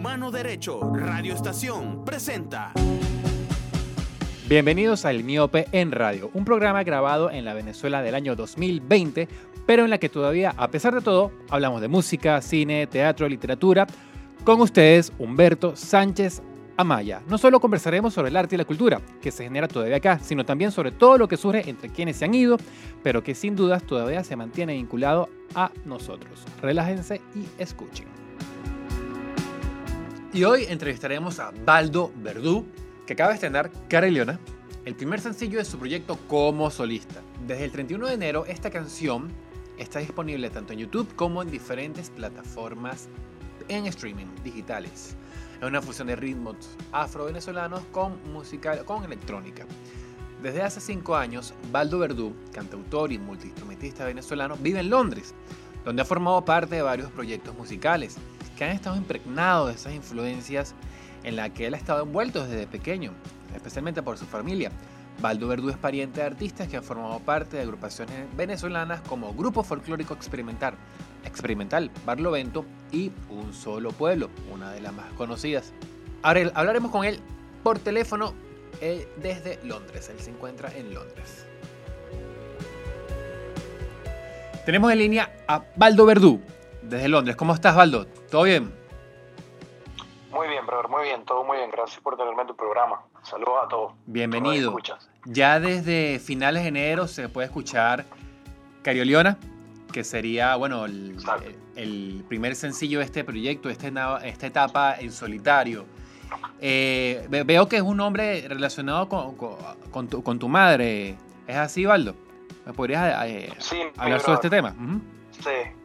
Humano Derecho, Radio Estación, presenta. Bienvenidos a El Miope en Radio, un programa grabado en la Venezuela del año 2020, pero en la que todavía, a pesar de todo, hablamos de música, cine, teatro, literatura. Con ustedes, Humberto Sánchez Amaya. No solo conversaremos sobre el arte y la cultura, que se genera todavía acá, sino también sobre todo lo que surge entre quienes se han ido, pero que sin dudas todavía se mantiene vinculado a nosotros. Relájense y escuchen. Y hoy entrevistaremos a Baldo Verdú, que acaba de estrenar Cara y Leona, el primer sencillo de su proyecto como solista. Desde el 31 de enero, esta canción está disponible tanto en YouTube como en diferentes plataformas en streaming digitales. Es una fusión de ritmos afro-venezolanos con música, con electrónica. Desde hace cinco años, Baldo Verdú, cantautor y multiinstrumentista venezolano, vive en Londres, donde ha formado parte de varios proyectos musicales que han estado impregnados de esas influencias en las que él ha estado envuelto desde pequeño, especialmente por su familia. Baldo Verdú es pariente de artistas que han formado parte de agrupaciones venezolanas como Grupo Folclórico Experimental, Experimental, Barlovento y Un Solo Pueblo, una de las más conocidas. Ahora hablaremos con él por teléfono eh, desde Londres. Él se encuentra en Londres. Tenemos en línea a Baldo Verdú desde Londres. ¿Cómo estás, Baldo? ¿Todo bien? Muy bien, brother, muy bien, todo muy bien. Gracias por tenerme en tu programa. Saludos a todos. Bienvenido. Ya desde finales de enero se puede escuchar Carioliona, que sería, bueno, el, primer sencillo de este proyecto, este, esta etapa en solitario. Eh, veo que es un hombre relacionado con, con, tu, con, tu, madre. ¿Es así, Baldo? ¿Me podrías eh, hablar sobre este tema? Sí.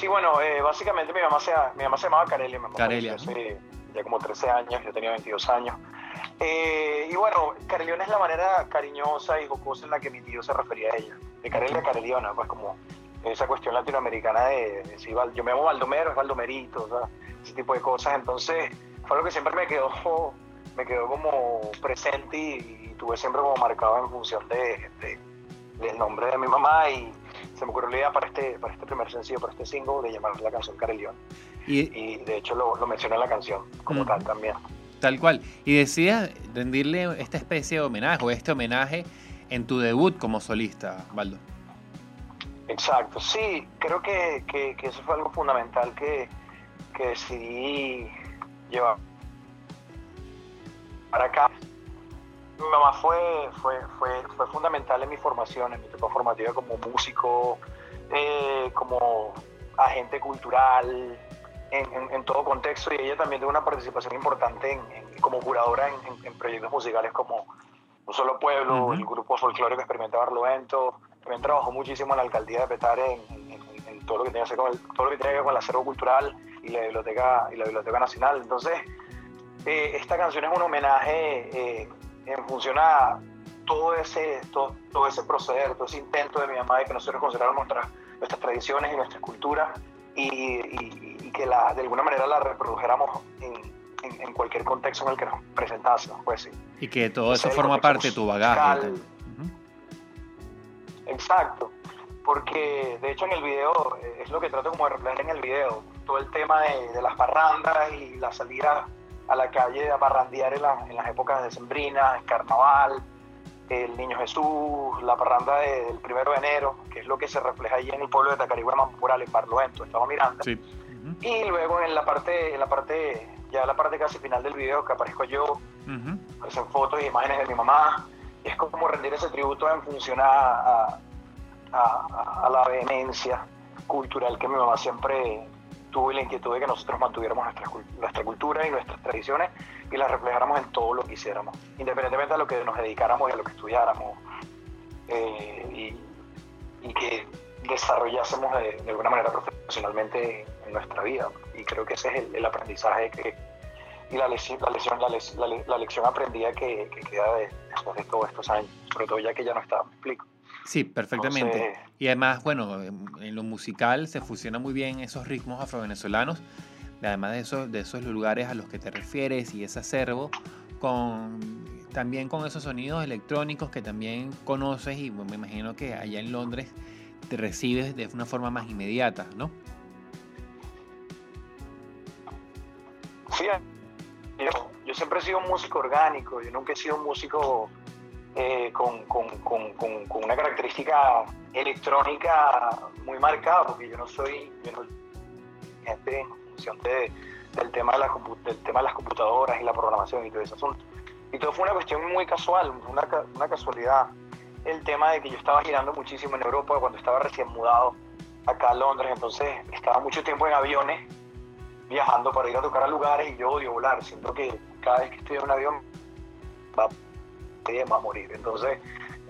Sí, bueno, eh, básicamente mi mamá, se, mi mamá se llamaba Carelia. Mi mamá Carelia. Hace ya como 13 años, yo tenía 22 años. y bueno, Careliona es la manera cariñosa y jocosa en la que mi tío se refería a ella. De Carelia a Careliona, pues como esa cuestión latinoamericana de, decir, yo me llamo Baldomero, es Baldomerito, o sea, ese tipo de cosas. Entonces, fue algo que siempre me quedó, me quedó como presente y, tuve siempre como marcado en función de, del nombre de mi mamá y se me ocurrió la idea para este, para este primer sencillo, para este single, de llamar la canción Carelión. Y, y de hecho lo, lo mencioné en la canción como tal también. Tal cual. Y decidas rendirle esta especie de homenaje o este homenaje en tu debut como solista, Baldo. Exacto, sí, creo que, que, eso fue algo fundamental que, que decidí llevar para acá. Mi mamá fue, fue, fue, fue fundamental en mi formación, en mi etapa formativa como músico, eh, como agente cultural, en, en, todo contexto, y ella también tuvo una participación importante en, como curadora en, proyectos musicales como Un Solo Pueblo, el grupo folclórico Experimental Barlovento, también trabajó muchísimo en la alcaldía de Petare en, todo lo que tenía que ver con el, todo lo que tenía que ver con el acervo cultural y la biblioteca y la biblioteca nacional. Entonces, eh, esta canción es un homenaje eh, en función a todo ese, todo, todo, ese proceder, todo ese intento de mi mamá de que nosotros consideráramos nuestras, nuestras tradiciones y nuestra cultura y, que la, de alguna manera la reprodujéramos en, en, cualquier contexto en el que nos presentásemos. Pues, sí. Y que todo eso forma parte de tu bagaje. Exacto, porque de hecho en el video, eh, es lo que trato como de reflejar en el video, todo el tema de, las parrandas y la salida a la calle a parrandear en, en las épocas de Sembrina, el carnaval, el Niño Jesús, la parranda del primero de enero, que es lo que se refleja ahí en el pueblo de Tacarigüe, Mampural, en Barlovento, estamos mirando. Y luego en la parte, en la parte, ya la parte casi final del video que aparezco yo, uh fotos y imágenes de mi mamá, es como rendir ese tributo en función a, a, la vehemencia cultural que mi mamá siempre tuvo la inquietud de que nosotros mantuviéramos nuestra, nuestra cultura y nuestras tradiciones y las reflejáramos en todo lo que hiciéramos, independientemente de lo que nos dedicáramos y a lo que estudiáramos eh, y, y, que desarrollásemos de, alguna manera profesionalmente en nuestra vida. Y creo que ese es el, el aprendizaje que, y la lección, la lección, la, lección aprendida que, queda después de todos estos años, sobre todo ya que ya no está, me explico. Sí, perfectamente. y además, bueno, en lo musical se fusiona muy bien esos ritmos afrovenezolanos, además de, eso, de esos lugares a los que te refieres y ese acervo, con, también con esos sonidos electrónicos que también conoces y me imagino que allá en Londres te recibes de una forma más inmediata, ¿no? Fíjate, yo, yo siempre he sido un músico orgánico, yo nunca he sido un músico eh, con, con, con, con, una característica electrónica muy marcada, porque yo no soy, yo no, gente en función de, del, tema de la, del tema de las computadoras y la programación y todo ese asunto. Y todo fue una cuestión muy casual, una, una casualidad. El tema de que yo estaba girando muchísimo en Europa cuando estaba recién mudado acá a Londres, entonces estaba mucho tiempo en aviones viajando para ir a tocar a lugares y yo odio volar, siento que cada vez que estoy en un avión va, va a morir. Entonces,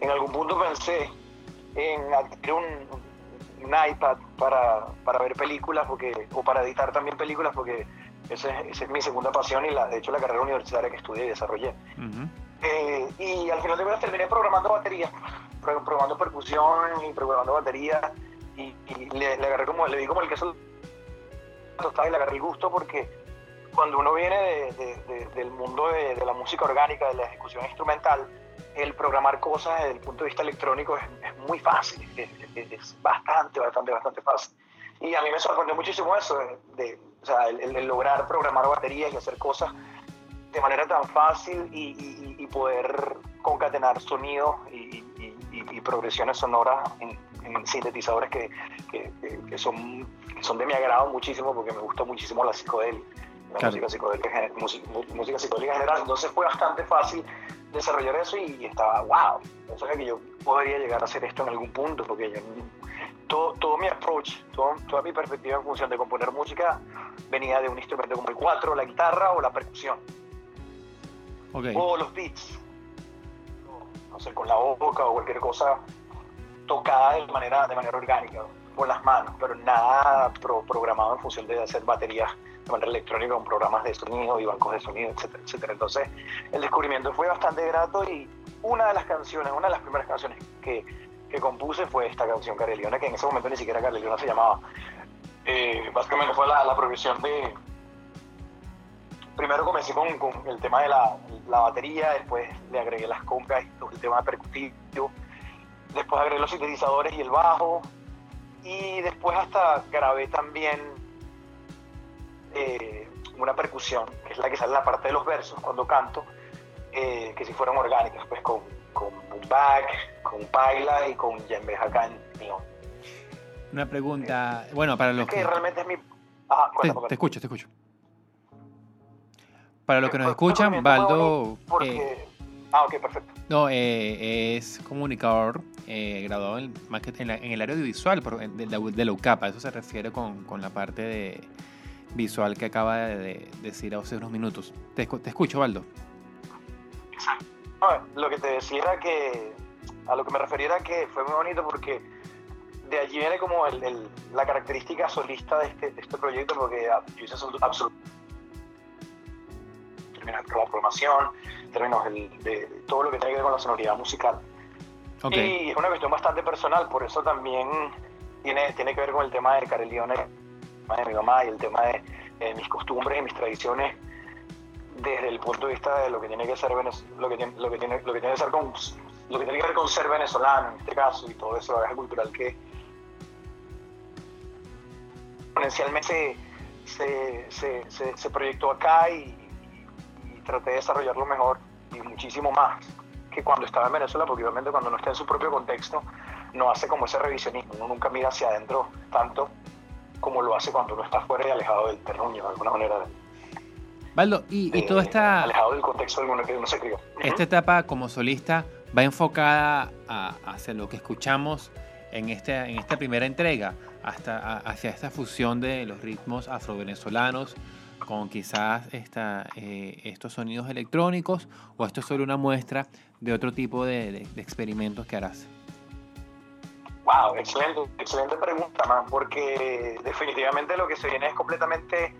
en algún punto pensé en adquirir un, un iPad para, para, ver películas porque, o para editar también películas porque esa es, es mi segunda pasión y la, de hecho la carrera universitaria que estudié y desarrollé. eh, y al final de cuentas terminé programando batería, programando percusión y programando batería y, y le, le, agarré como, le di como el queso y le agarré el gusto porque cuando uno viene de, de, de, del mundo de, la música orgánica, de la ejecución instrumental, el programar cosas desde el punto de vista electrónico es, es muy fácil, es, es, bastante, bastante, bastante fácil. Y a mí me sorprendió muchísimo eso, de, o sea, el, el, lograr programar baterías y hacer cosas de manera tan fácil y, y, y poder concatenar sonidos y, y, progresiones sonoras en, en sintetizadores que, que, que, son, que son de mi agrado muchísimo porque me gustó muchísimo la psicodelia, la claro. música, psicodélica, música, psicodélica en general. Entonces fue bastante fácil desarrollar eso y estaba, wow, o sea que yo podría llegar a hacer esto en algún punto porque yo, todo, todo mi approach, todo, toda mi perspectiva en función de componer música venía de un instrumento como el cuatro, la guitarra o la percusión. Okay. O los beats, no sé, con la boca o cualquier cosa tocada de manera, de manera orgánica, con las manos, pero nada pro, programado en función de hacer baterías de manera electrónica con programas de sonido y bancos de sonido, etcétera, etcétera. Entonces, el descubrimiento fue bastante grato y una de las canciones, una de las primeras canciones que, que compuse fue esta canción, Careliona, que en ese momento ni siquiera Careliona se llamaba. Eh, básicamente fue la, la progresión de... Primero comencé con, el tema de la, la, batería, después le agregué las congas y el tema percutivo, después agregué los sintetizadores y el bajo, y después hasta grabé también eh, una percusión, que es la que sale en la parte de los versos cuando canto, eh, que si fueron orgánicas, pues con, con back, con paila y con yembe acá en neón. Una pregunta, eh, bueno, para los es que, que... realmente es mi... Ajá, te, te, escucho, te escucho. Para los que nos escuchan, Baldo... Porque... Eh, ah, ok, perfecto. No, eh, es comunicador eh, graduado en, en, la, en, el área audiovisual por, de, de, de, la UCAP. A eso se refiere con, con la parte de visual que acaba de, de, decir hace unos minutos. Te, te escucho, Baldo. Exacto. No, lo que te decía era que, a lo que me refería era que fue muy bonito porque de allí viene como el, el, la característica solista de este, de este proyecto, porque yo hice absoluto términos de la programación, términos de, todo lo que tiene que ver con la sonoridad musical. Okay. Y es una cuestión bastante personal, por eso también tiene, tiene que ver con el tema de Carelione, de mi mamá y el tema de, de, mis costumbres y mis tradiciones desde el punto de vista de lo que tiene que ser lo que tiene, lo que tiene, lo que tiene que ser con lo que tiene que ver con ser venezolano en este caso y todo eso bagaje cultural que exponencialmente se, se, se, se proyectó acá y traté de desarrollarlo mejor y muchísimo más que cuando estaba en Venezuela, porque obviamente cuando no está en su propio contexto, no hace como ese revisionismo, uno nunca mira hacia adentro tanto como lo hace cuando uno está fuera y alejado del terruño, de alguna manera. Baldo, y, de, y todo está... Alejado del contexto en el que uno se crió. Esta etapa como solista va enfocada a, hacia lo que escuchamos en, este, en esta primera entrega, hasta a, hacia esta fusión de los ritmos afrovenezolanos con quizás esta, eh, estos sonidos electrónicos o esto es solo una muestra de otro tipo de, de, de experimentos que harás? Wow, excelente, excelente pregunta, man, porque definitivamente lo que se viene es completamente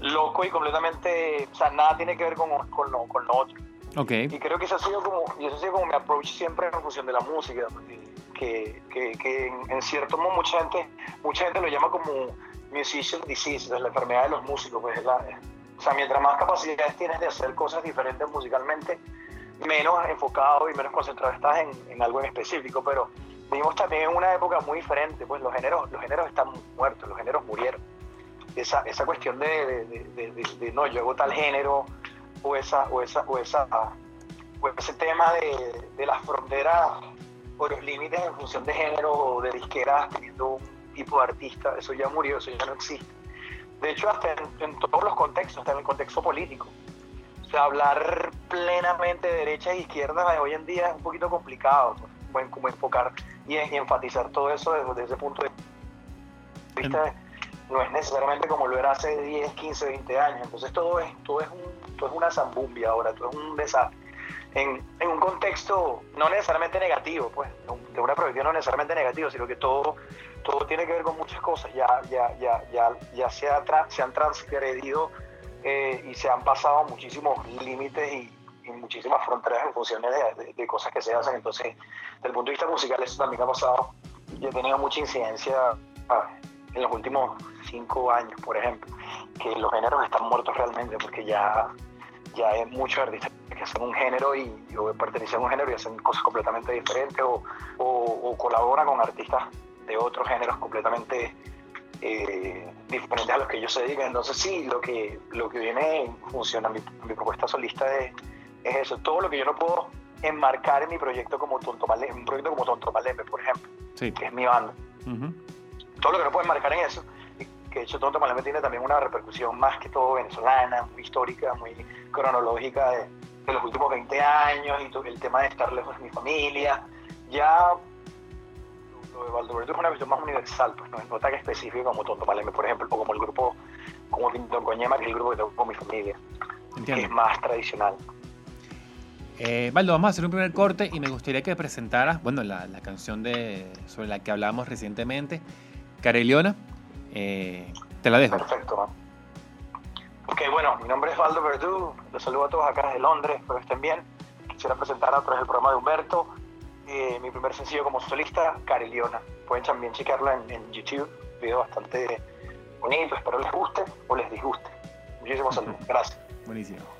loco y completamente, o sea, nada tiene que ver con, con, lo, con lo otro. Okay. Y creo que eso ha sido como, y eso ha sido como mi approach siempre en función de la música, que, que, que en, en, cierto modo mucha gente, mucha gente lo llama como musician disease, la enfermedad de los músicos, pues es la, o sea, mientras más capacidades tienes de hacer cosas diferentes musicalmente, menos enfocado y menos concentrado estás en, en algo en específico, pero vivimos también en una época muy diferente, pues los géneros, los géneros están muertos, los géneros murieron. esa, esa cuestión de, no, yo hago tal género, o esa, o esa, o esa, o ese tema de, las fronteras o los límites en función de género o de disqueras teniendo un tipo de artista, eso ya murió, eso ya no existe. De hecho, hasta en, todos los contextos, hasta en el contexto político. O sea, hablar plenamente de derecha e izquierda hoy en día es un poquito complicado, como enfocar y, enfatizar todo eso desde, ese punto de vista. no es necesariamente como lo era hace 10, 15, 20 años. Entonces todo es, todo es, un, todo es una zambumbia ahora, todo es un desastre en, un contexto no necesariamente negativo, pues, de una proyección no necesariamente negativo, sino que todo, todo tiene que ver con muchas cosas. Ya, ya, ya, ya, ya se, se han transgredido eh, y se han pasado muchísimos límites y, muchísimas fronteras en función de, cosas que se hacen. Entonces, desde el punto de vista musical, eso también ha pasado y ha tenido mucha incidencia ah, en los últimos cinco años, por ejemplo, que los géneros están muertos realmente porque ya, ya hay muchos artistas que hacen un género y, o pertenecen a un género y hacen cosas completamente diferentes o, o, colaboran con artistas de otros géneros completamente eh, diferentes a los que ellos se dedican. Entonces sí, lo que, lo que viene funciona, mi, mi propuesta solista es, es, eso, todo lo que yo no puedo enmarcar en mi proyecto como Tonto Malembe, un proyecto como Tonto Malembe, por ejemplo, que es mi banda. Todo lo que no puedo enmarcar en eso que de hecho Tonto Malembe tiene también una repercusión más que todo venezolana, muy histórica, muy cronológica de, de los últimos 20 años y el tema de estar lejos de mi familia. Ya lo de Valdoberto es una visión más universal, pues no es no tan específico como Tonto Maleme, por ejemplo, o como el grupo, como Tinton Coñema, que es el grupo que tengo con mi familia, que es más tradicional. Eh, Valdo, vamos a hacer un primer corte y me gustaría que presentaras, bueno, la, la canción de, sobre la que hablamos recientemente, Careliona. Eh, te la dejo. Perfecto. Ok, bueno, mi nombre es Valdo Verdú, los saludo a todos acá desde Londres, espero que estén bien. Quisiera presentar a través del programa de Humberto eh, mi primer sencillo como solista, Cariliona. Pueden también checarlo en, en YouTube, video bastante bonito, espero les guste o les disguste. Muchísimos saludos, gracias. Buenísimo.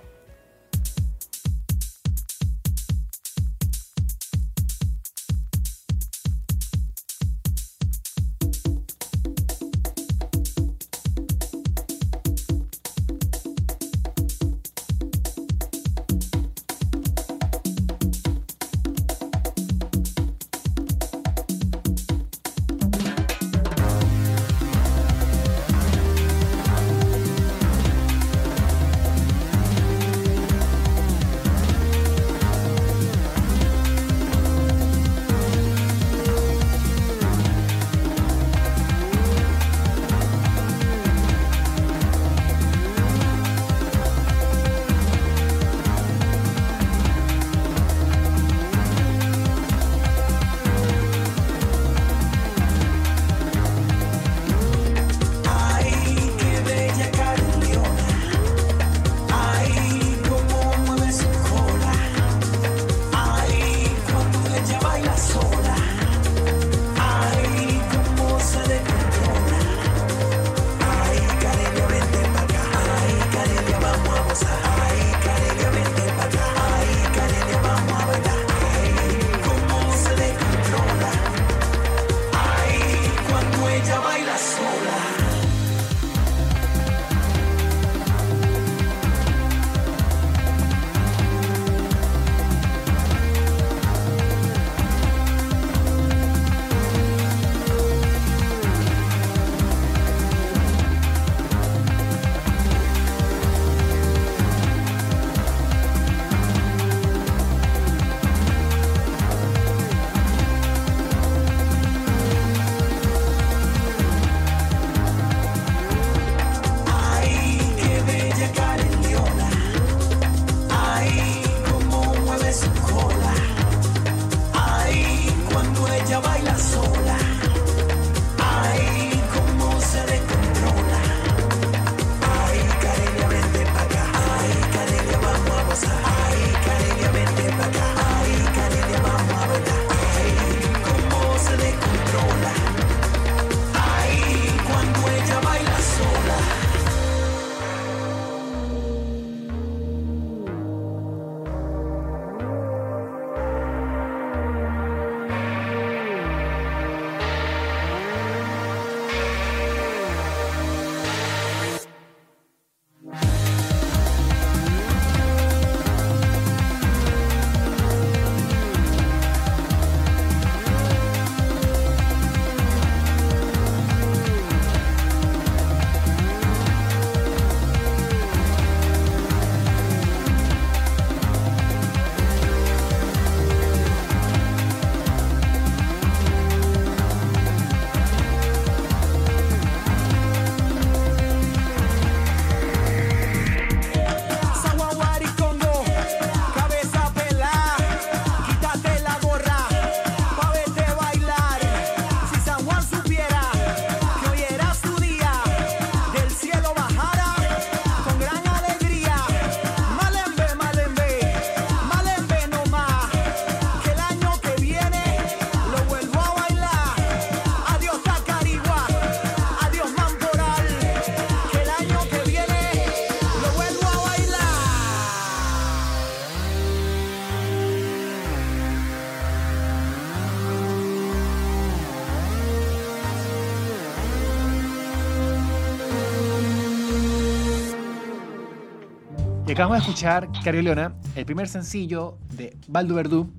Acabamos de escuchar, Cario Leona, el primer sencillo de Baldo Verdú,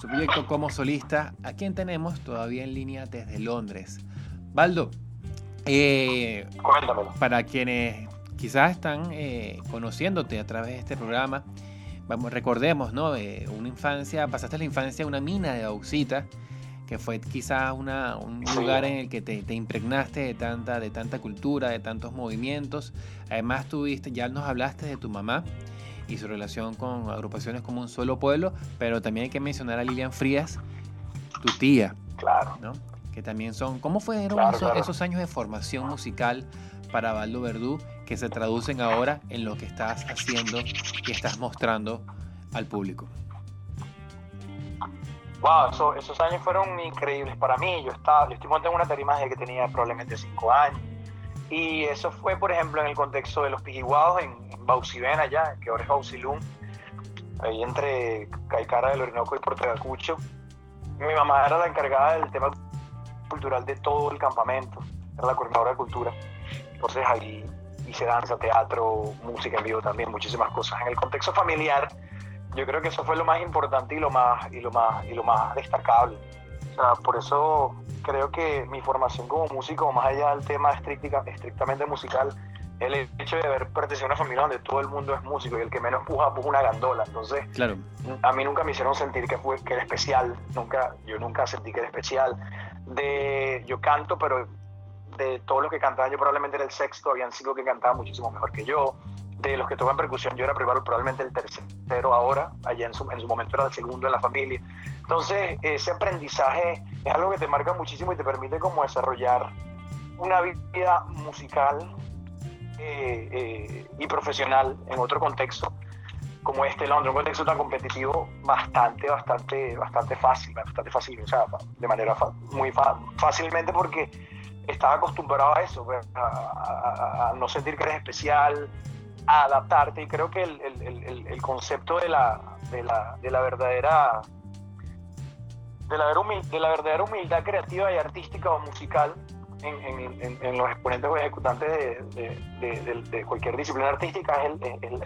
su proyecto como solista, a quien tenemos todavía en línea desde Londres. Baldo, eh, para quienes quizás están eh, conociéndote a través de este programa, vamos, recordemos, ¿no? Eh, una infancia, pasaste la infancia en una mina de bauxita, que fue quizás una, un lugar en el que te, te, impregnaste de tanta, de tanta cultura, de tantos movimientos. Además, tuviste, ya nos hablaste de tu mamá y su relación con agrupaciones como Un Solo Pueblo, pero también hay que mencionar a Lilian Frías, tu tía. Claro. ¿no? Que también son. ¿Cómo fueron esos, años de formación musical para Baldo Verdú que se traducen ahora en lo que estás haciendo y estás mostrando al público? Wow, esos años fueron increíbles para mí. Yo estaba, yo estoy montando una tarima desde que tenía probablemente cinco años. Y eso fue, por ejemplo, en el contexto de los pijiguados en, Baucibén allá, que ahora es Bausilum, ahí entre Caicara del Orinoco y Portegacucho. Mi mamá era la encargada del tema cultural de todo el campamento, era la coordinadora de cultura. Entonces ahí hice danza, teatro, música en vivo también, muchísimas cosas. En el contexto familiar, yo creo que eso fue lo más importante y lo más, y lo más, y lo más destacable. O sea, por eso creo que mi formación como músico, más allá del tema estrictamente musical, el hecho de haber pertenecido a una familia donde todo el mundo es músico y el que menos puja puja una gandola. Entonces, claro. a mí nunca me hicieron sentir que, fue, que era especial. Nunca, yo nunca sentí que era especial. De, yo canto, pero de todos los que cantaban, yo probablemente era el sexto, habían cinco que cantaban muchísimo mejor que yo. De los que tocan percusión, yo era primero, probablemente el tercero ahora, allá en su, en su momento era el segundo en la familia. Entonces, ese aprendizaje es algo que te marca muchísimo y te permite como desarrollar una vida musical eh, eh, y profesional en otro contexto como este Londres, un contexto tan competitivo bastante, bastante, bastante fácil, bastante fácil, o sea, de manera muy fácilmente porque estaba acostumbrado a eso, pues, a, no sentir que eres especial, a adaptarte y creo que el, el, el, concepto de la, de la, de la verdadera de la, de la verdadera humildad creativa y artística o musical en, los exponentes o ejecutantes de, de, cualquier disciplina artística es el,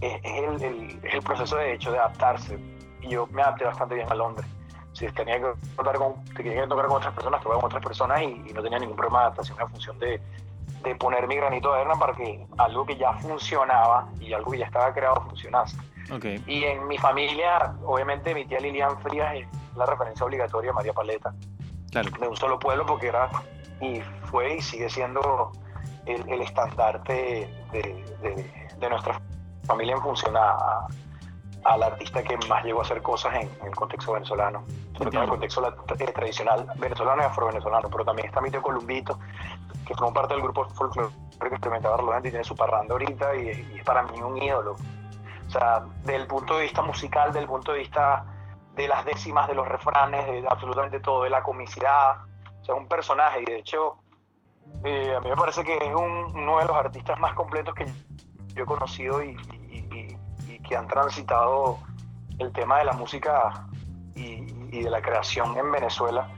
es el, proceso de hecho de adaptarse. Y yo me adapté bastante bien a Londres. Si tenía que tocar con, tenía que tocar con otras personas, tocaba con otras personas y, no tenía ningún problema de adaptación en función de, de poner mi granito de arena para que algo que ya funcionaba y algo que ya estaba creado funcionase. Y en mi familia, obviamente, mi tía Lilian Frías es la referencia obligatoria a María Paleta. De un solo pueblo, porque era y fue y sigue siendo el, el estandarte de, de, nuestra familia en función a, al artista que más llegó a hacer cosas en, el contexto venezolano, sobre todo en el contexto eh, tradicional venezolano y afro-venezolano, pero también está mi tío Columbito, que forma parte del grupo folclore que experimentaba Barcelona y tiene su parranda ahorita y, y, es para mí un ídolo. O sea, del punto de vista musical, del punto de vista de las décimas, de los refranes, de absolutamente todo, de la comicidad, o sea, un personaje y de hecho eh, a mí me parece que es uno de los artistas más completos que yo he conocido y, que han transitado el tema de la música y, de la creación en Venezuela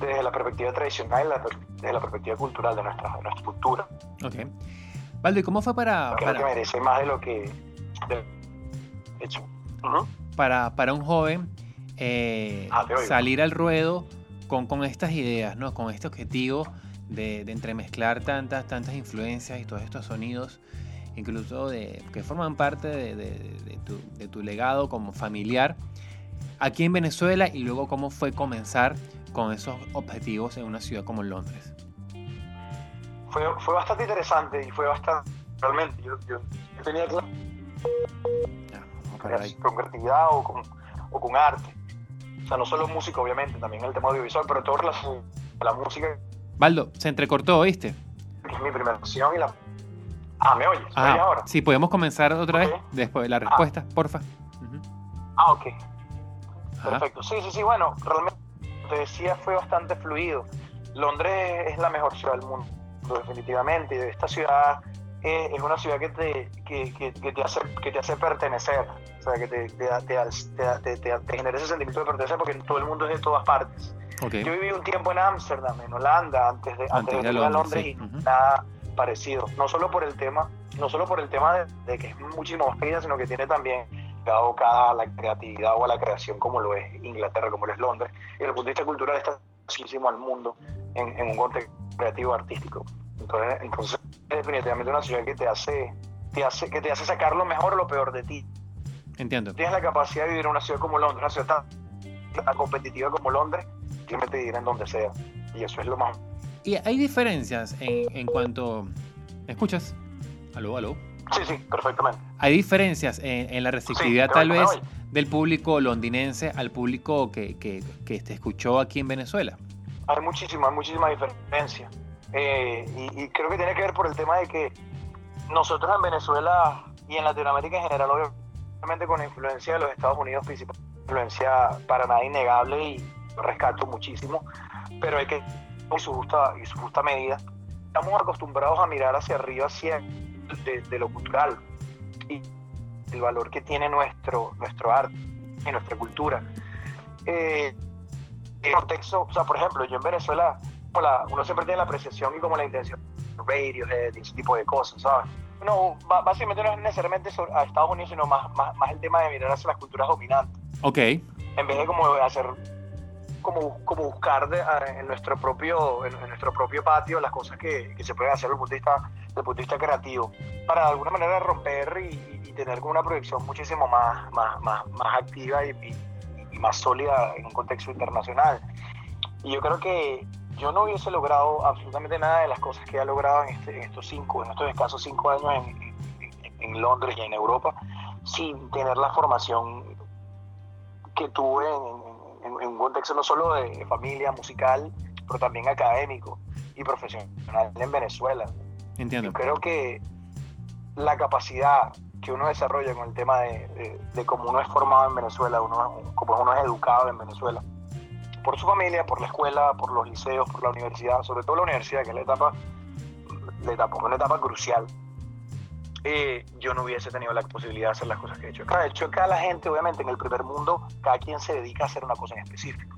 desde la perspectiva tradicional y desde la perspectiva cultural de nuestra, nuestra cultura. Ok. Valdo, ¿y cómo fue para...? para... que merece más de lo que... De hecho. para, para un joven eh, ah, salir al ruedo con, estas ideas, ¿no? con este objetivo de, entremezclar tantas, tantas influencias y todos estos sonidos, incluso de, que forman parte de, tu, legado como familiar, aquí en Venezuela y luego cómo fue comenzar con esos objetivos en una ciudad como Londres. Fue, fue bastante interesante y fue bastante, realmente, yo, tenía claro con creatividad o con, o con arte o sea, no solo música, obviamente, también el tema audiovisual, pero todo relacionado la música. Baldo, se entrecortó, ¿oíste? Es mi primera opción y la. Ah, ¿me oyes? ¿Me oyes ahora? Sí, podemos comenzar otra vez después de la ah. respuesta, porfa. Ah, ok. Perfecto. Sí, sí, sí, bueno, realmente, te decía, fue bastante fluido. Londres es la mejor ciudad del mundo, definitivamente. Esta ciudad es una ciudad que te, que, que, que, te hace, que te hace pertenecer, o sea, que te, te, te, genera ese sentimiento de pertenecer porque todo el mundo es de todas partes. Yo viví un tiempo en Ámsterdam, en Holanda, antes de, antes, de ir a Londres, y nada parecido. No solo por el tema no solo por el tema de, que es muchísimo más pequeña, sino que tiene también dado cada la creatividad o a la creación como lo es Inglaterra, como lo es Londres. Y desde el punto de vista cultural está muchísimo al mundo en, un contexto creativo artístico. Entonces, entonces es definitivamente una ciudad que te hace, te hace, que te hace sacar lo mejor o lo peor de ti. Entiendo. Tienes la capacidad de vivir en una ciudad como Londres, una ciudad tan, competitiva como Londres, simplemente vivir en donde sea. Y eso es lo más. ¿Y hay diferencias en, en cuanto... ¿Me escuchas? ¿Aló, aló? Sí, sí, perfectamente. ¿Hay diferencias en, la receptividad tal vez del público londinense al público que, que, que, te escuchó aquí en Venezuela? Hay muchísima, muchísima diferencia. Eh, y, creo que tiene que ver por el tema de que nosotros en Venezuela y en Latinoamérica en general, obviamente con la influencia de los Estados Unidos, principal, influencia para nada innegable y rescato muchísimo, pero hay que y su justa, y su justa medida. Estamos acostumbrados a mirar hacia arriba siempre de, lo cultural y el valor que tiene nuestro, nuestro arte y nuestra cultura. Eh, en contexto, o sea, por ejemplo, yo en Venezuela, uno siempre tiene la apreciación y como la intención radios, de ese tipo de cosas, ¿sabes? No, básicamente no es necesariamente a Estados Unidos, sino más, más, más el tema de mirar hacia las culturas dominantes. Ok. En vez de como hacer como, como buscar en nuestro propio en, nuestro propio patio las cosas que, que se pueden hacer desde el punto de vista, desde punto de vista creativo para de alguna manera romper y, tener como una proyección muchísimo más, más, más, más activa y, y, más sólida en un contexto internacional. Y yo creo que yo no hubiese logrado absolutamente nada de las cosas que he logrado en, este, en estos cinco, en estos escasos cinco años en, en, Londres y en Europa, sin tener la formación que tuve en, un contexto no solo de familia musical, pero también académico y profesional en Venezuela. Entiendo. Yo creo que la capacidad que uno desarrolla con el tema de, de, cómo uno es formado en Venezuela, uno, cómo uno es educado en Venezuela, por su familia, por la escuela, por los liceos, por la universidad, sobre todo la universidad, que es la etapa, la etapa una etapa crucial. Eh, yo no hubiese tenido la posibilidad de hacer las cosas que he hecho acá. De hecho, acá la gente, obviamente, en el primer mundo, cada quien se dedica a hacer una cosa en específico.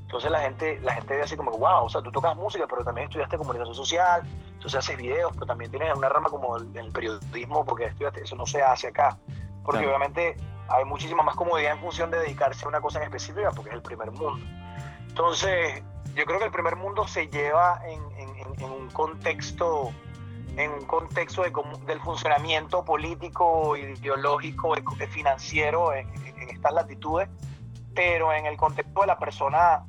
Entonces la gente, la gente ve así como, wow, o sea, tú tocas música, pero también estudiaste comunicación social, entonces haces videos, pero también tienes una rama como el, el periodismo, porque estudiaste, eso no se hace acá. Porque obviamente hay muchísima más comodidad en función de dedicarse a una cosa en específica, porque es el primer mundo. Entonces, yo creo que el primer mundo se lleva en, un contexto en un contexto de, del funcionamiento político, ideológico, financiero en, estas latitudes, pero en el contexto de la persona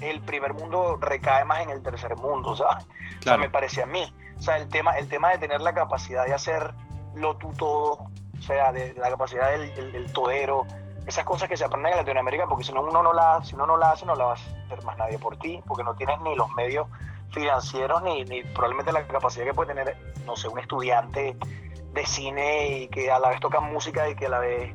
el primer mundo recae más en el tercer mundo, ¿sabes? O sea, me parece a mí. O sea, el tema, el tema de tener la capacidad de hacer lo tú todo, o sea, de, la capacidad del, todero, esas cosas que se aprenden en Latinoamérica, porque si no uno no la, si uno no la hace, no la va a hacer más nadie por ti, porque no tienes ni los medios financieros ni, ni probablemente la capacidad que puede tener, no sé, un estudiante de cine y que a la vez toca música y que a la vez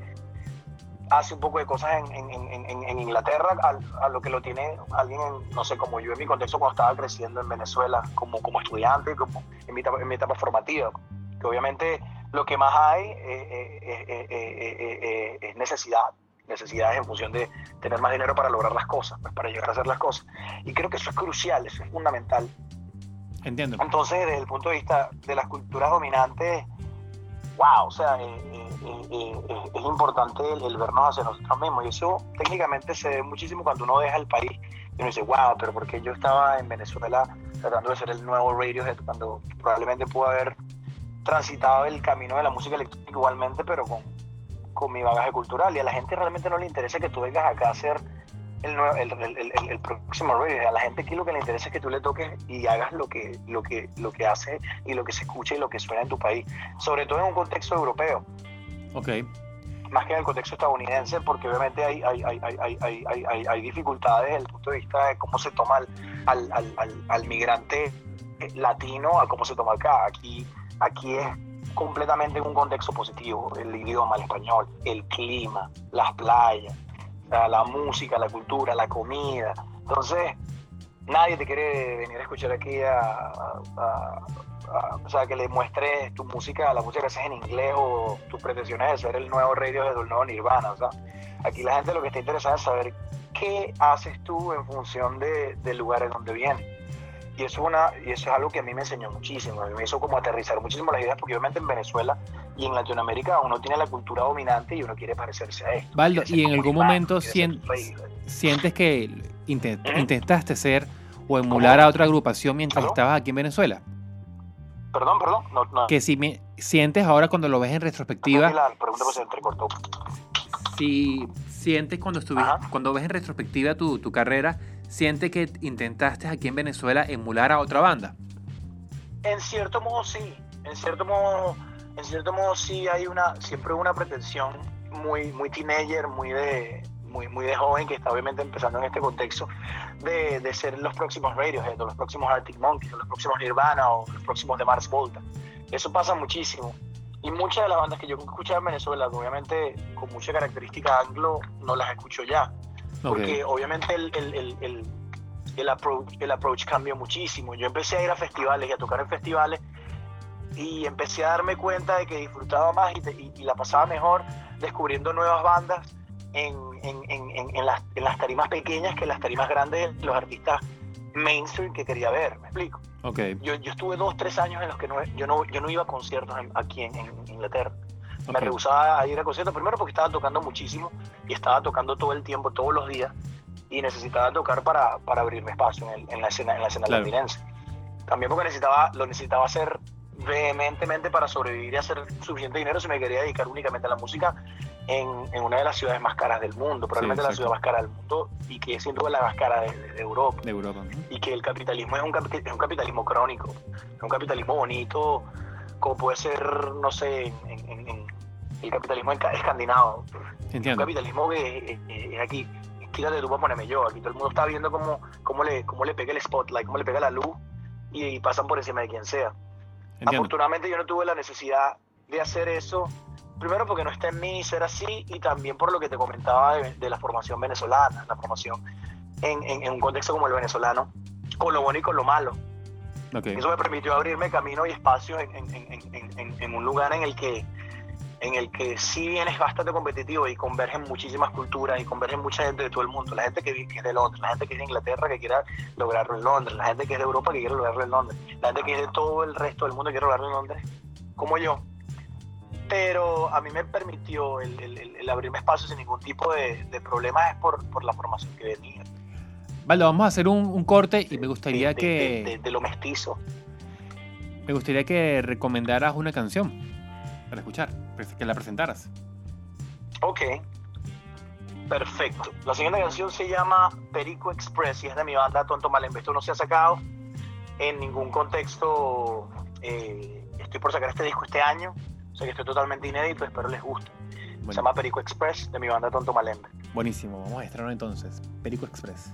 hace un poco de cosas en, en, en, en Inglaterra a, lo que lo tiene alguien, no sé, como yo en mi contexto cuando estaba creciendo en Venezuela como, como estudiante, como en mi, etapa, en mi etapa formativa, que obviamente lo que más hay eh, eh, eh, es necesidad, necesidades en función de tener más dinero para lograr las cosas, pues, para llegar a hacer las cosas. Y creo que eso es crucial, eso es fundamental. Entiendo. Entonces, desde el punto de vista de las culturas dominantes, wow, o sea, es importante el, vernos hacia nosotros mismos. Y eso técnicamente se ve muchísimo cuando uno deja el país y uno dice, wow, pero porque yo estaba en Venezuela tratando de ser el nuevo Radiohead cuando probablemente pudo haber transitado el camino de la música electrónica igualmente, pero con, con mi bagaje cultural. Y a la gente realmente no le interesa que tú vengas acá a hacer el, el, el, próximo radio. A la gente aquí lo que le interesa es que tú le toques y hagas lo que, lo, que, lo que hace y lo que se escucha y lo que suena en tu país. Sobre todo en un contexto europeo. Ok más que en el contexto estadounidense, porque obviamente hay, hay, hay, hay, hay dificultades desde el punto de vista de cómo se toma al, al, al, al, migrante latino, a cómo se toma acá. Aquí, aquí es completamente en un contexto positivo, el idioma, el español, el clima, las playas, la música, la cultura, la comida. Entonces, nadie te quiere venir a escuchar aquí a, o sea, que le muestres tu música, la música que haces en inglés o tus pretensiones de ser el nuevo radio de nuevo Nirvana. O sea, aquí la gente lo que está interesada es saber qué haces tú en función de, del lugar en donde vienes. Y eso, es una, y eso es algo que a mí me enseñó muchísimo, a mí me hizo como aterrizar muchísimo las ideas, porque obviamente en Venezuela y en Latinoamérica uno tiene la cultura dominante y uno quiere parecerse a esto. Valdo, ¿y en algún momento sien- sientes que intent- Ujú. intentaste ser o emular a otra agrupación mientras estabas aquí en Venezuela? Perdón, perdón, no, no. Que si me- sientes ahora cuando lo ves en retrospectiva, La pregunta pues se entrecortó. si sientes cuando estuviste, Ajá. cuando ves en retrospectiva tu, tu carrera, sientes que intentaste aquí en Venezuela emular a otra banda. En cierto modo sí, en cierto modo, en cierto modo sí hay una, siempre una pretensión muy, muy teenager, muy de, muy, muy de joven que está obviamente empezando en este contexto de, de ser los próximos Radiohead, o los próximos Arctic Monkeys, o los próximos Nirvana, o los próximos de Mars Volta. Eso pasa muchísimo. Y muchas de las bandas que yo escuchaba en Venezuela, obviamente con mucha característica anglo, no las escucho ya. Porque obviamente el, el, el, el, el approach, el approach cambió muchísimo. Yo empecé a ir a festivales y a tocar en festivales y empecé a darme cuenta de que disfrutaba más y, te- y- y la pasaba mejor descubriendo nuevas bandas en, en, en, en- en las, en las tarimas pequeñas que en las tarimas grandes de los artistas mainstream que quería ver, me explico. Ok, Yo, yo estuve dos, tres años en los que no, yo, no, yo no iba a conciertos aquí en, en Inglaterra. Me rehusaba a ir a conciertos, primero porque estaba tocando muchísimo y estaba tocando todo el tiempo, todos los días, y necesitaba tocar para, para abrirme espacio en, el- en la escena, en la escena Claro. También porque necesitaba, lo necesitaba hacer vehementemente para sobrevivir y hacer suficiente dinero si me quería dedicar únicamente a la música en, en una de las ciudades más caras del mundo, probablemente la ciudad más cara del mundo y que es sin duda la más cara de, de- de Europa De Europa. ¿no? y que el capitalismo es un, es un capitalismo crónico, es un capitalismo bonito, como puede ser, no sé, en- en el capitalismo esca- escandinavo, un Entiendo. capitalismo que eh, eh, es aquí, quítate tú para ponerme yo, aquí todo el mundo está viendo cómo, cómo, le, cómo le pega el spotlight, cómo le pega la luz y, pasan por encima de quien sea. Entiendo. Afortunadamente yo no tuve la necesidad de hacer eso, primero porque no está en mí ser así y también por lo que te comentaba de, de la formación venezolana, la formación en, en- en un contexto como el venezolano, con lo bueno y con lo malo. Ok, Eso me permitió abrirme camino y espacio en- en un lugar en el que en el que si bien es bastante competitivo y convergen muchísimas culturas y convergen mucha gente de todo el mundo, la gente que, vi- que es de Londres, la gente que es de Inglaterra que quiera lograrlo en Londres, la gente que es de Europa que quiere lograrlo en Londres, la gente que es de todo el resto del mundo que quiere lograrlo en Londres, como yo. Pero a mí me permitió el, el- el- el abrirme espacio sin ningún tipo de, de problemas es por, por la formación que venía. Valdo, vamos a hacer un, un corte y me gustaría de, de- que de- de lo mestizo. me gustaría que recomendaras una canción para escuchar, que la presentaras. Ok. Perfecto. La siguiente canción se llama Perico Express y es de mi banda Tonto Malembe. Esto no se ha sacado en ningún contexto. eh, estoy por sacar este disco este año. O sea que estoy totalmente inédito. Espero les guste. Se llama Perico Express de mi banda Tonto Malembe. buenísimo, vamos a estrenar entonces. Perico Express.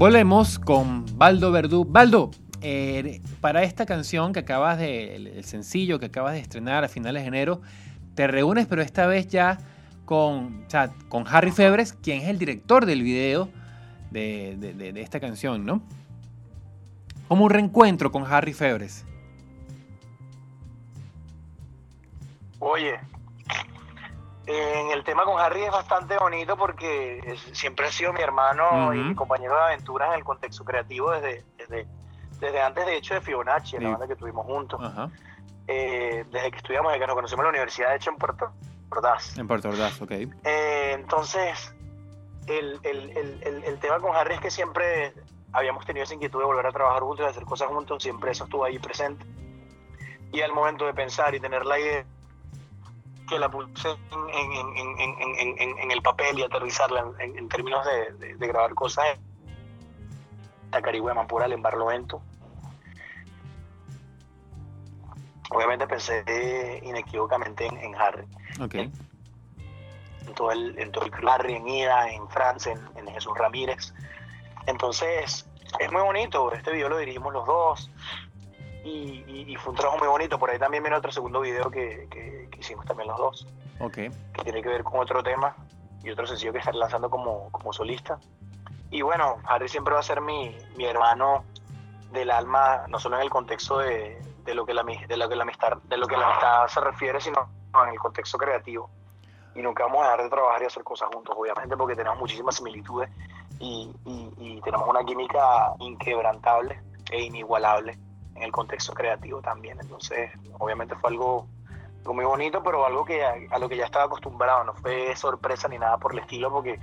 Volvemos con Baldo Verdú. Baldo, eh, para esta canción que acabas de, el, sencillo que acabas de estrenar a finales de enero, te reúnes, pero esta vez ya con, o sea, con Harry Febres, quien es el director del video de, de- de- de esta canción, ¿no? Como un reencuentro con Harry Febres. Oye, en el tema con Harry es bastante bonito porque es- siempre ha sido mi hermano y mi compañero de aventuras en el contexto creativo desde, desde, desde antes, de hecho, de Fibonacci, en la Sí. banda que tuvimos juntos. Eh, desde que estudiamos, desde que nos conocimos en la universidad, de hecho, en Puerto Ordaz. En Puerto Ordaz, ok. Eh, entonces, el, el, el, el, el tema con Harry es que siempre habíamos tenido esa inquietud de volver a trabajar juntos, de hacer cosas juntos, siempre eso estuvo ahí presente. Y al momento de pensar y tener la idea, que la puse en, el papel y aterrizarla en, términos de, de- de grabar cosas en la Carigüe Mampural, en Barlovento. Obviamente pensé inequívocamente en, Harry Ok. en todo el, en todo el club, Harry, en Ida, en Francia, en, en Jesús Ramírez. Entonces, es muy bonito. Este video lo dirigimos los dos y, y- y fue un trabajo muy bonito. Por ahí también viene otro segundo video que, que- que hicimos también los dos, Ok. que tiene que ver con otro tema y otro sencillo que estar lanzando como, como solista. Y bueno, Harry siempre va a ser mi, mi hermano del alma, no solo en el contexto de, de lo que la, de lo que la amistad, de lo que la amistad se refiere, sino en el contexto creativo y nunca vamos a dejar de trabajar y hacer cosas juntos, obviamente, porque tenemos muchísimas similitudes y, y- y tenemos una química inquebrantable e inigualable en el contexto creativo también. Entonces, obviamente fue algo, algo muy bonito, pero algo que a, a lo que ya estaba acostumbrado, no fue sorpresa ni nada por el estilo, porque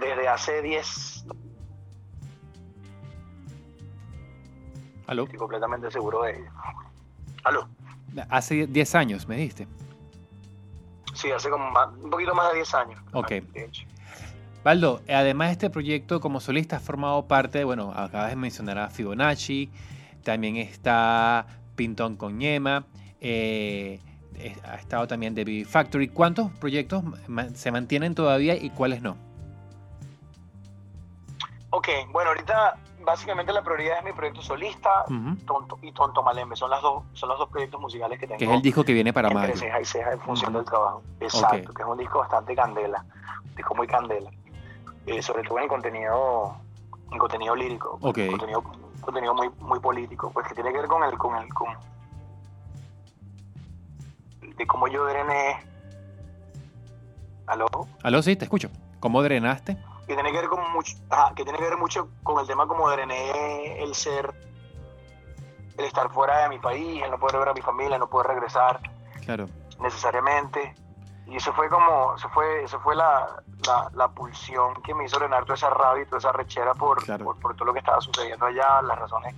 desde hace 10, ¿Aló? estoy completamente seguro de ello. ¿Aló? Hace 10 años, me dijiste. Sí, hace como más- un poquito más de 10 años. Ok. de hecho. Baldo, además de este proyecto como solista has formado parte, bueno, acabas de mencionar a Fibonacci, también está Pintón con Ñema, eh, ha estado también The Baby Factory. ¿Cuántos proyectos se mantienen todavía y cuáles no? Ok, bueno, ahorita básicamente la prioridad es mi proyecto solista. Tonto, y Tonto Malembe. Son, las dos, son los dos proyectos musicales que tengo Que es el disco que viene para entre mayo. ceja y ceja en función Ujú. del trabajo. Exacto, que es un disco bastante candela, un disco muy candela. Eh, sobre todo en el contenido, en contenido lírico, Ok. contenido, contenido muy, muy político, pues que tiene que ver con el, con el, con de cómo yo drené. ¿Aló? Aló, sí, te escucho. ¿Cómo drenaste? que tiene que ver con mucho, ajá, que tiene que ver mucho con el tema como drené el ser, el estar fuera de mi país, el no poder ver a mi familia, no poder regresar Claro. necesariamente. Y eso fue como, eso fue, eso fue la, la, la pulsión que me hizo drenar toda esa rabia y toda esa rechera por, Claro. por, por todo lo que estaba sucediendo allá, las razones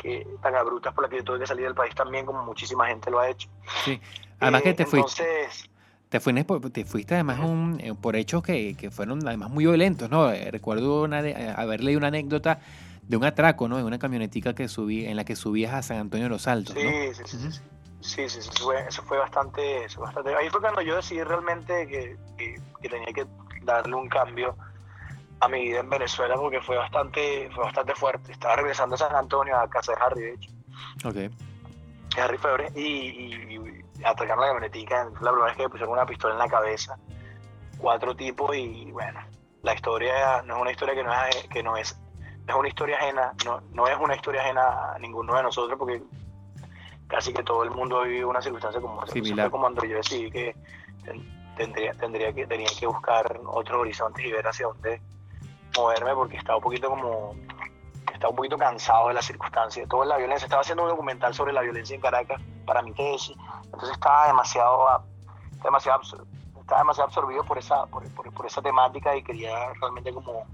que, tan abruptas por las que yo tuve que salir del país también, como muchísima gente lo ha hecho. Sí. Además que Eh, te fuiste, Entonces, te fuiste, te fuiste además un- eh, por hechos que, que fueron además muy violentos, ¿no? Eh, Recuerdo una de- eh, haber leído una anécdota de un atraco, ¿no? En una camionetica que subí, en la que subías a San Antonio de los Altos, Sí, ¿no? sí, sí, Ujú. sí, sí. Sí, sí, sí, eso fue, eso fue bastante, eso bastante. Ahí fue cuando yo decidí realmente que, que- que tenía que darle un cambio a mi vida en Venezuela porque fue bastante, fue bastante fuerte. Estaba regresando a San Antonio, a casa de Harry, de hecho, Ok. Harry Febre, y, y, y atacaron la camionetica. La primera vez que me pusieron una pistola en la cabeza. Cuatro tipos y bueno, la historia no es una historia que no es, que no es, es una historia ajena, no, no es una historia ajena a ninguno de nosotros porque casi que todo el mundo ha vivido una circunstancia como esa. Similar. Como cuando yo decidí que ten- tendría, tendría que, tenía que buscar otros horizontes y ver hacia dónde moverme porque estaba un poquito como estaba un poquito cansado de la circunstancia, de toda la violencia. Estaba haciendo un documental sobre la violencia en Caracas para mi tesis, entonces estaba demasiado, a- demasiado, estaba demasiado absorbido por esa, por, por- por esa temática y quería realmente como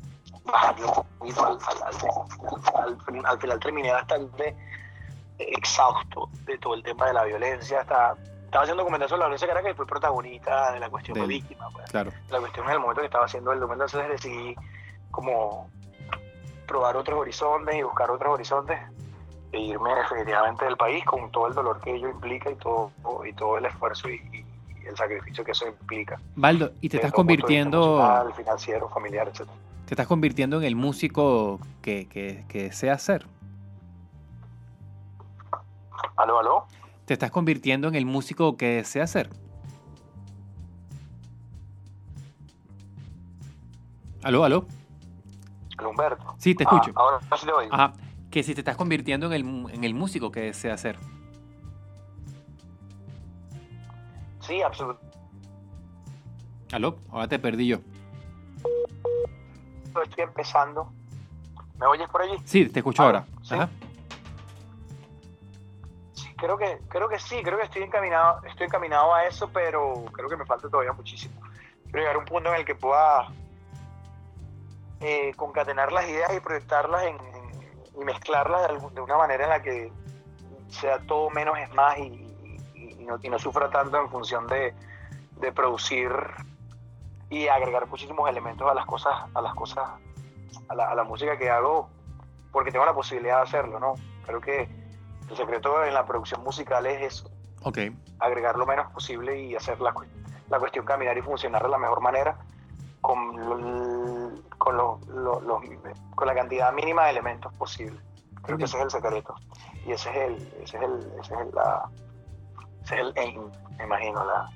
bajarle un poquito al, al, al- al final terminé bastante exhausto de todo el tema de la violencia. Estaba, estaba haciendo documental sobre la violencia en Caracas y fui protagonista de la cuestión de víctima. pues Claro. la cuestión en el momento que estaba haciendo el documental, entonces decidí como probar otros horizontes y buscar otros horizontes e irme definitivamente del país con todo el dolor que ello implica y todo, y todo el esfuerzo y, el sacrificio que eso implica. Baldo, y te estás de convirtiendo, emocional, financiero, familiar, etc. ¿Te estás convirtiendo en el músico que, que, que deseas ser? ¿Aló, aló? ¿Te estás convirtiendo en el músico que deseas ser? ¿Aló, aló? Humberto. Sí, te Ah, escucho. ahora sí te oigo. Ajá, que si te estás convirtiendo en el, en el músico que deseas ser. Sí, absolutamente. ¿Aló? Ahora te perdí yo. Estoy empezando. ¿Me oyes por allí? Sí, te escucho Ah, ahora. sí. Ajá. Creo que, creo que sí, creo que estoy encaminado, estoy encaminado a eso, pero creo que me falta todavía muchísimo. Quiero llegar a un punto en el que pueda eh, concatenar las ideas y proyectarlas en, y mezclarlas de, de una manera en la que sea todo menos es más y no, y no sufra tanto en función de, de producir y agregar muchísimos elementos a las cosas, a las cosas, a la, a la música que hago, porque tengo la posibilidad de hacerlo, ¿no? Creo que el secreto en la producción musical es eso, Ok. agregar lo menos posible y hacer la, la cuestión caminar y funcionar de la mejor manera con, lo- con, lo- lo- los- con la cantidad mínima de elementos posible. Creo que ese es el secreto. Y ese es el, ese es el, ese es el, la, ese es el aim, me imagino, la,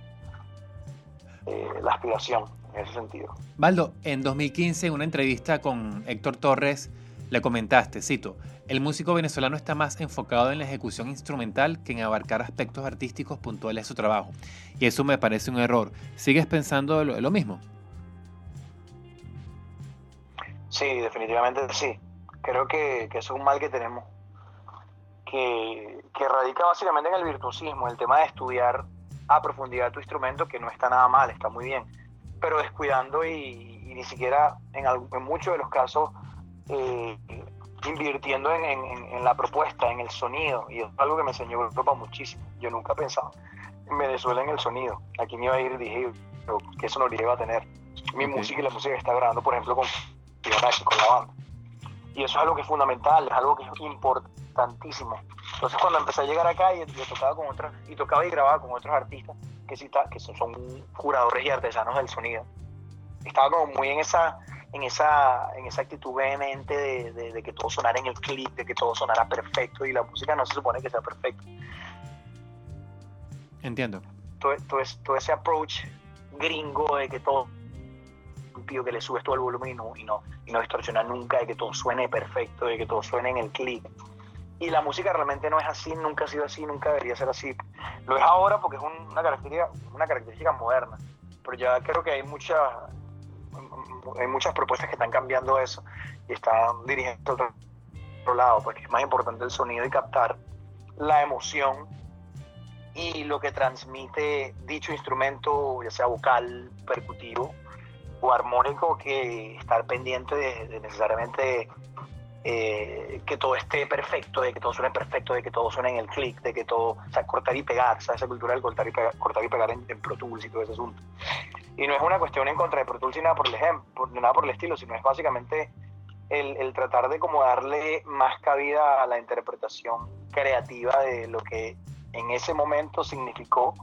eh, la aspiración en ese sentido. Baldo, en 2015, en una entrevista con Héctor Torres, le comentaste, cito, el músico venezolano está más enfocado en la ejecución instrumental que en abarcar aspectos artísticos puntuales de su trabajo. Y eso me parece un error. ¿Sigues pensando lo, lo mismo? Sí, definitivamente sí. Creo que, es un mal que tenemos, que, radica básicamente en el virtuosismo, el tema de estudiar a profundidad tu instrumento, que no está nada mal, está muy bien, pero descuidando y, ni siquiera en muchos de los casos eh, invirtiendo en, en- en- la propuesta, en el sonido, y es algo que me enseñó Europa muchísimo. Yo nunca pensaba en Venezuela en el sonido. Aquí me iba a ir dije, pero ¿qué sonoridad iba a tener? Mi Ok. música y la música que está grabando, por ejemplo, con con la banda. Y eso es algo que es fundamental, es algo que es importantísimo. Entonces cuando empecé a llegar acá y yo tocaba con otras, y tocaba y grababa con otros artistas que, sí que son, son curadores y artesanos del sonido, estaba como muy en esa, en esa, en esa actitud vehemente de, de- de que todo sonara en el clip, de que todo sonara perfecto, y la música no se supone que sea perfecta. Entiendo. Todo, todo, todo ese approach gringo de que todo pido que le subes todo el volumen y no, y no, y no distorsiona nunca, de que todo suene perfecto, de que todo suene en el clip. Y la música realmente no es así, nunca ha sido así, nunca debería ser así. Lo es ahora porque es un- una característica, una característica moderna. Pero ya creo que hay muchas hay muchas propuestas que están cambiando eso y están dirigiendo otro, otro lado, porque es más importante el sonido y captar la emoción y lo que transmite dicho instrumento, ya sea vocal, percutivo o armónico, que estar pendiente de necesariamente eh, que todo esté perfecto, de que todo suene perfecto, de que todo suene en el click, de que todo, o sea, cortar y pegar, sea, esa cultura del cortar y pegar, cortar y pegar en, en Pro Tools y todo ese asunto. Y no es una cuestión en contra de Pro Tools ni nada por el ejemplo, nada por el estilo, sino es básicamente el, el tratar de como darle más cabida a la interpretación creativa de lo que en ese momento significó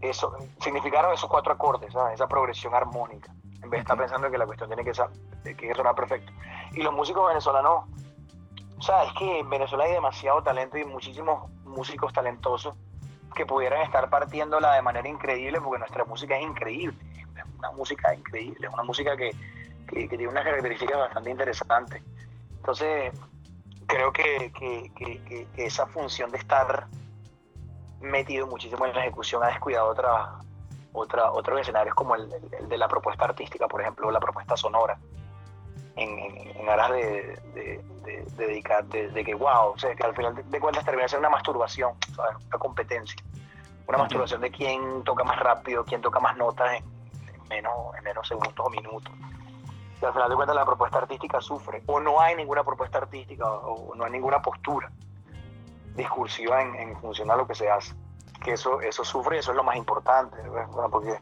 eso, significaron esos cuatro acordes, ¿sabes? esa progresión armónica, en vez de estar pensando que la cuestión tiene que, que sonar perfecto. Y los músicos venezolanos, o sea, es que en Venezuela hay demasiado talento y muchísimos músicos talentosos que pudieran estar partiéndola de manera increíble, porque nuestra música es increíble, es una música increíble, es una música que, que- que tiene unas características bastante interesantes. Entonces, creo que, que- que- que- que esa función de estar metido muchísimo en la ejecución ha descuidado otra, otra, otros escenarios como el, el- el de la propuesta artística, por ejemplo, o la propuesta sonora, en, en- en aras de, de- de- de dedicar, de, que wow, o sea, que al final de, cuentas termina siendo una masturbación, ¿sabes? una competencia, una masturbación de quién toca más rápido, quién toca más notas en, en menos, en menos segundos o minutos. Y al final de cuentas la propuesta artística sufre, o no hay ninguna propuesta artística, o no hay ninguna postura discursiva en, en función a lo que se hace. Que eso, eso sufre eso es lo más importante, porque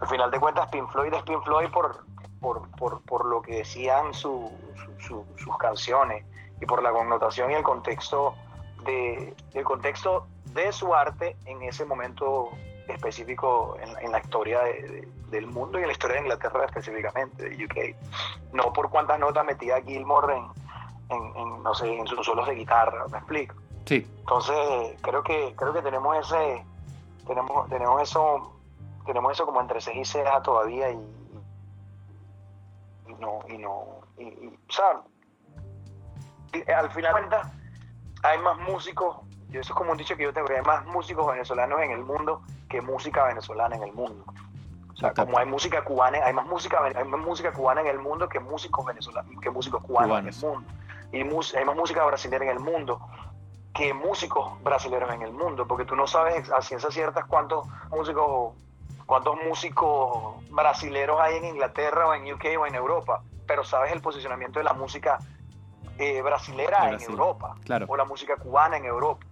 al final de cuentas Pink Floyd es Pink Floyd por, por, por, por lo que decían su- su- su- sus canciones y por la connotación y el contexto de, el contexto de su arte en ese momento específico en, la historia de- de- del mundo y en la historia de Inglaterra específicamente, de UK. No por cuántas notas metía Gilmore en, no sé, en sus solos de guitarra, ¿me explico? Sí, Entonces, creo que creo que tenemos ese tenemos tenemos eso tenemos eso como entre ceja y ceja todavía y, y no y no y, y, o sea, y al final de cuentas hay más músicos y eso es como un dicho que yo tengo que hay más músicos venezolanos en el mundo que música venezolana en el mundo. O sea como hay música cubana hay más música hay más música cubana en el mundo que músicos venezolanos que músicos cubanos, en el Cubanos. mundo. Y hay más música brasileña en el mundo que músicos brasileños en el mundo, porque tú no sabes a ciencia cierta cuántos músicos cuántos músicos brasileros hay en Inglaterra o en UK o en Europa, pero sabes el posicionamiento de la música eh, brasilera De en Brasil, Europa claro. o la música cubana en Europa.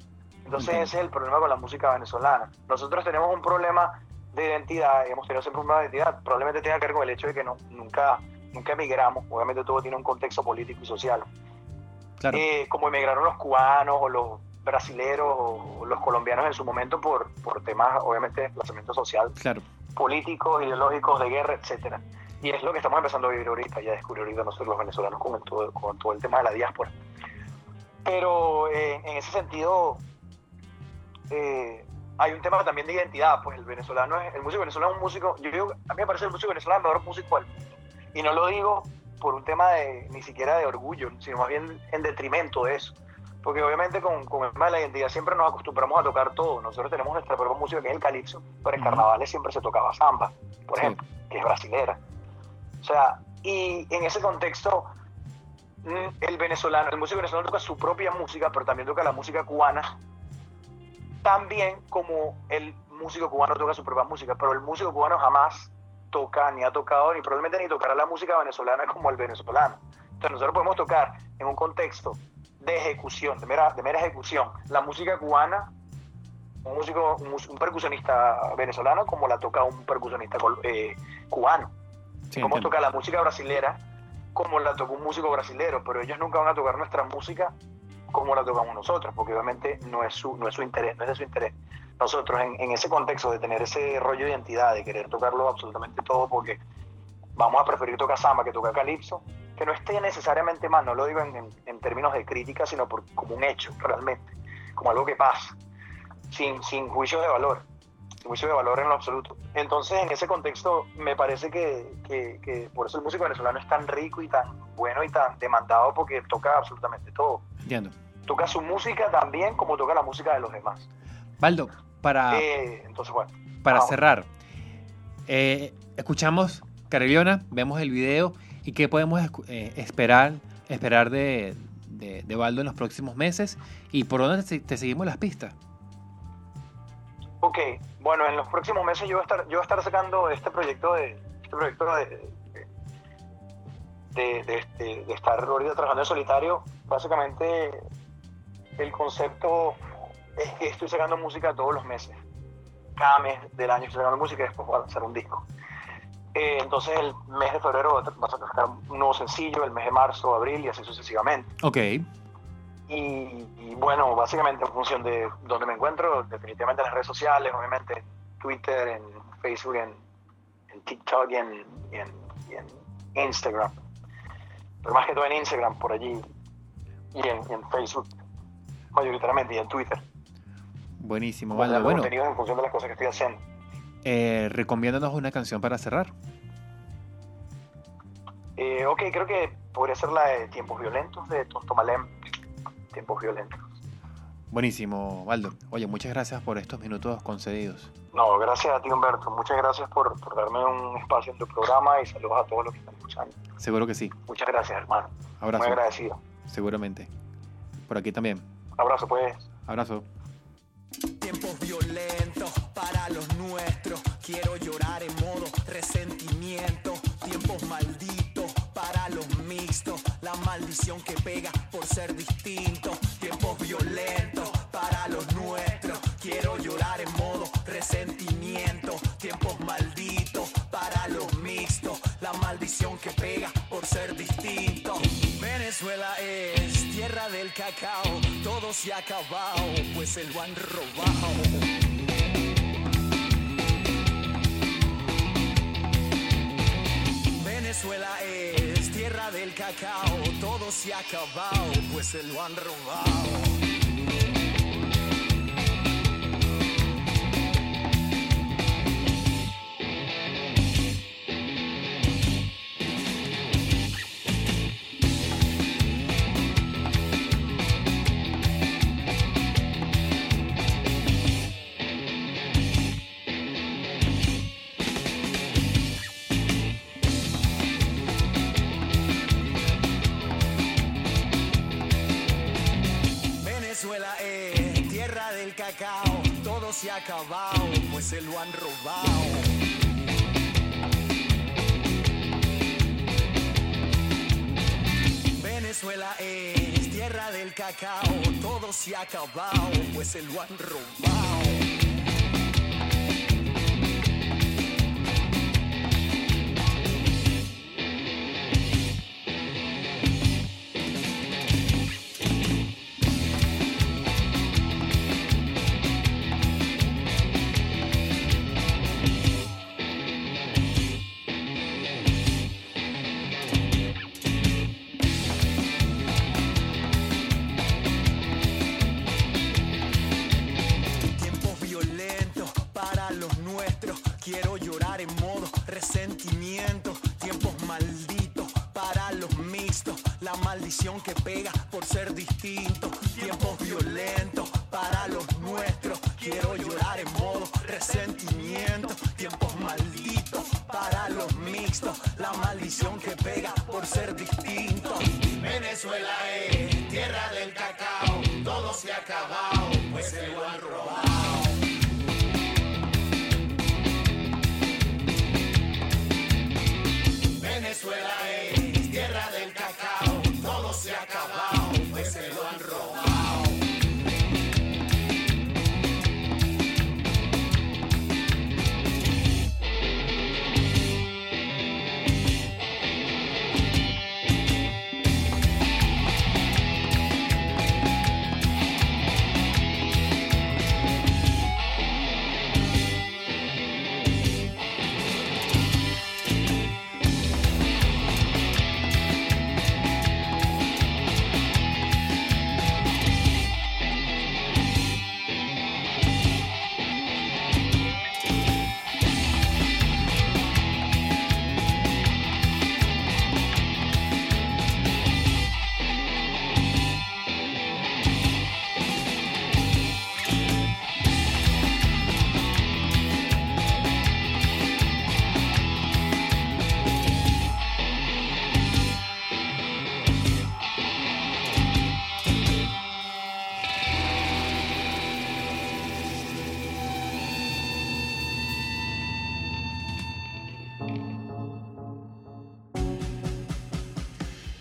Entonces Entiendo. ese es el problema con la música venezolana. Nosotros tenemos un problema de identidad, hemos tenido siempre un problema de identidad, probablemente tenga que ver con el hecho de que no, nunca, nunca emigramos, obviamente todo tiene un contexto político y social claro. eh, como emigraron los cubanos o los brasileros o los colombianos en su momento por, por temas, obviamente, de desplazamiento social, Claro. políticos, ideológicos, de guerra, etcétera. Y es lo que estamos empezando a vivir ahorita, ya descubrí ahorita nosotros los venezolanos con todo, con todo el tema de la diáspora. Pero eh, en ese sentido, eh, hay un tema también de identidad, pues el venezolano es, el músico venezolano es un músico, yo digo, a mí me parece el músico venezolano el mejor músico del mundo. Y no lo digo por un tema de, ni siquiera de orgullo, sino más bien en detrimento de eso. Porque obviamente con, con el tema de la identidad siempre nos acostumbramos a tocar todo. Nosotros tenemos nuestra propia música que es el calipso, pero en carnavales siempre se tocaba samba, por Sí. ejemplo, que es brasilera. O sea, y en ese contexto, mm, el venezolano, el músico venezolano toca su propia música, pero también toca la música cubana, tan bien como el músico cubano toca su propia música, pero el músico cubano jamás toca, ni ha tocado, ni probablemente ni tocará la música venezolana como el venezolano. Entonces nosotros podemos tocar en un contexto de ejecución, de mera, de mera ejecución, la música cubana, un músico, un, percusionista venezolano como la toca un percusionista eh, cubano Sí, entiendo. toca la música brasilera como la tocó un músico brasilero, pero ellos nunca van a tocar nuestra música como la tocamos nosotros, porque obviamente no es su, no es su interés, no es de su interés. Nosotros en, en ese contexto de tener ese rollo de identidad, de querer tocarlo absolutamente todo, porque vamos a preferir tocar samba que tocar calipso, que no esté necesariamente mal, no lo digo en, en- en términos de crítica, sino por, como un hecho realmente, como algo que pasa, sin, sin juicio de valor, sin juicio de valor en lo absoluto. Entonces, en ese contexto, me parece que, que- que por eso el músico venezolano es tan rico y tan bueno y tan demandado, porque toca absolutamente todo. Entiendo. Toca su música también como toca la música de los demás. Baldo, para, Eh, entonces, bueno, para vamos. cerrar, eh, escuchamos Careliona, vemos el video y qué podemos eh, esperar, esperar de, de, de Baldo en los próximos meses y por dónde te, te seguimos las pistas. Ok, bueno, en los próximos meses yo voy a estar, yo voy a estar sacando este proyecto de, este proyecto de, de, de- de- de estar ahorita trabajando en solitario. Básicamente, el concepto es que estoy sacando música todos los meses. Cada mes del año estoy sacando música y después voy a hacer un disco. Eh, entonces, el mes de febrero va a- vas a sacar un nuevo sencillo, el mes de marzo, abril y así sucesivamente. Ok, Y, y bueno, básicamente en función de donde me encuentro, definitivamente en las redes sociales, obviamente en Twitter, en Facebook, en, en TikTok y en, y en- y en Instagram. Pero más que todo en Instagram, por allí, y en, y en Facebook, mayoritariamente, y en Twitter. Buenísimo, hago Bueno, contenidos en función de las cosas que estoy haciendo. eh, recomiéndanos una canción para cerrar. Eh, ok, creo que podría ser la de Tiempos Violentos de Tontomalem. Tiempos Violentos. Buenísimo, Baldo. Oye, muchas gracias por estos minutos concedidos. No, gracias a ti, Humberto. Muchas gracias por, por darme un espacio en tu programa y saludos a todos los que están escuchando. Seguro que sí. Muchas gracias, hermano. Abrazo. Muy agradecido. Seguramente. Por aquí también. Abrazo, pues. Abrazo. Tiempos violentos para los nuestros. Quiero llorar en modo resentimiento. Tiempos malditos para los mixtos. La maldición que pega por ser distinto. Tiempos violentos para los nuestros. Quiero llorar en modo resentimiento. Tiempos malditos para los mixtos. La maldición que pega por ser distinto. Venezuela es tierra del cacao, todo se ha acabado, pues se lo han robado. Venezuela es tierra del cacao, todo se ha acabado, pues se lo han robado. Se ha acabado, pues se lo han robado. Venezuela es tierra del cacao, todo se ha acabado, pues se lo han robado. Maldición que pega por ser distinto.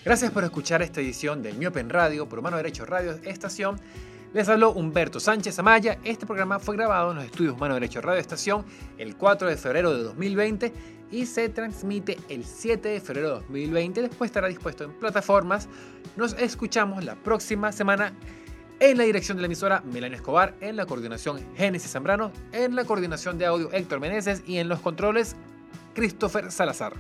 Gracias por escuchar esta edición del Miope en Radio por Mano Derecho Radio Estación. Les habló Humberto Sánchez Amaya. Este programa fue grabado en los estudios Mano Derecho Radio Estación el 4 de febrero de 2020 y se transmite el 7 de febrero de 2020. Después estará dispuesto en plataformas. Nos escuchamos la próxima semana en la dirección de la emisora Melania Escobar, en la coordinación Génesis Zambrano, en la coordinación de audio Héctor Meneses y en los controles Christopher Salazar.